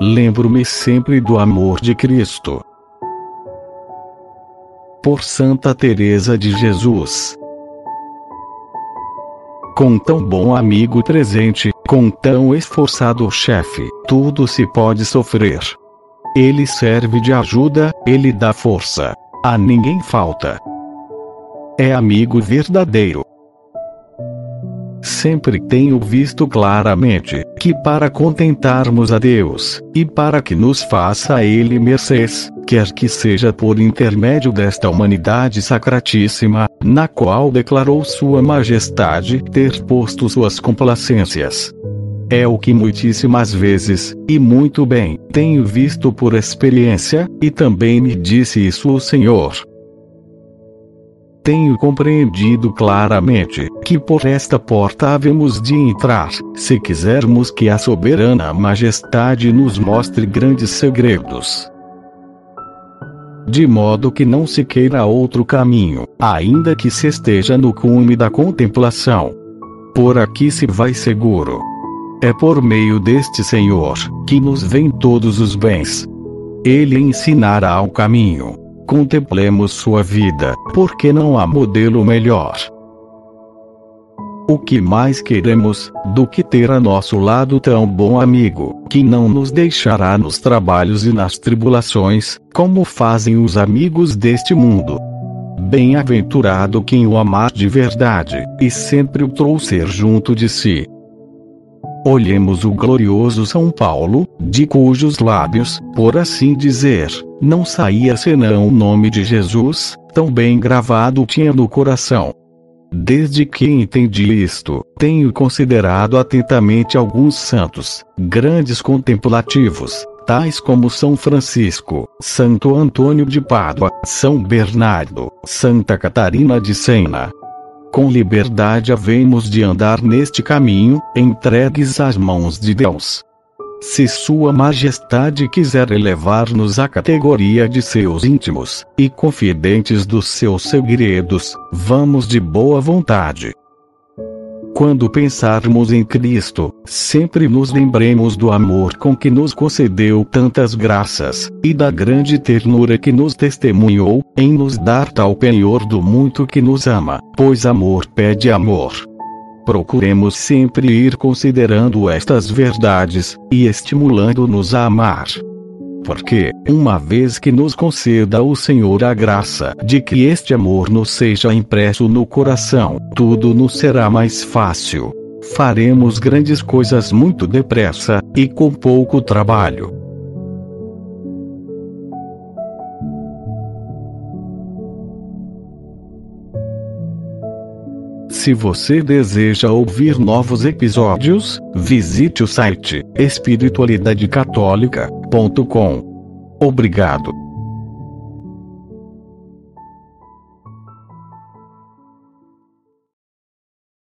Lembro-me sempre do amor de Cristo. Por Santa Teresa de Jesus. Com tão bom amigo presente, com tão esforçado chefe, tudo se pode sofrer. Ele serve de ajuda, ele dá força. A ninguém falta. É amigo verdadeiro. Sempre tenho visto claramente que para contentarmos a Deus, e para que nos faça a Ele mercês, quer que seja por intermédio desta humanidade sacratíssima, na qual declarou Sua Majestade ter posto suas complacências. É o que muitíssimas vezes, e muito bem, tenho visto por experiência, e também me disse isso o Senhor. Tenho compreendido claramente que por esta porta havemos de entrar, se quisermos que a soberana majestade nos mostre grandes segredos. De modo que não se queira outro caminho, ainda que se esteja no cume da contemplação. Por aqui se vai seguro. É por meio deste Senhor que nos vêm todos os bens. Ele ensinará o caminho. Contemplemos sua vida, porque não há modelo melhor. O que mais queremos, do que ter a nosso lado tão bom amigo, que não nos deixará nos trabalhos e nas tribulações, como fazem os amigos deste mundo. Bem-aventurado quem o amar de verdade, e sempre o trouxer junto de si. Olhemos o glorioso São Paulo, de cujos lábios, por assim dizer, não saía senão o nome de Jesus, tão bem gravado tinha no coração. Desde que entendi isto, tenho considerado atentamente alguns santos, grandes contemplativos, tais como São Francisco, Santo Antônio de Pádua, São Bernardo, Santa Catarina de Sena, com liberdade havemos de andar neste caminho, entregues às mãos de Deus. Se Sua Majestade quiser elevar-nos à categoria de seus íntimos, e confidentes dos seus segredos, vamos de boa vontade. Quando pensarmos em Cristo, sempre nos lembremos do amor com que nos concedeu tantas graças, e da grande ternura que nos testemunhou, em nos dar tal penhor do muito que nos ama, pois amor pede amor. Procuremos sempre ir considerando estas verdades, e estimulando-nos a amar porque, uma vez que nos conceda o Senhor a graça de que este amor nos seja impresso no coração, tudo nos será mais fácil. Faremos grandes coisas muito depressa, e com pouco trabalho. Se você deseja ouvir novos episódios, visite o site espiritualidadecatólica.com. Obrigado.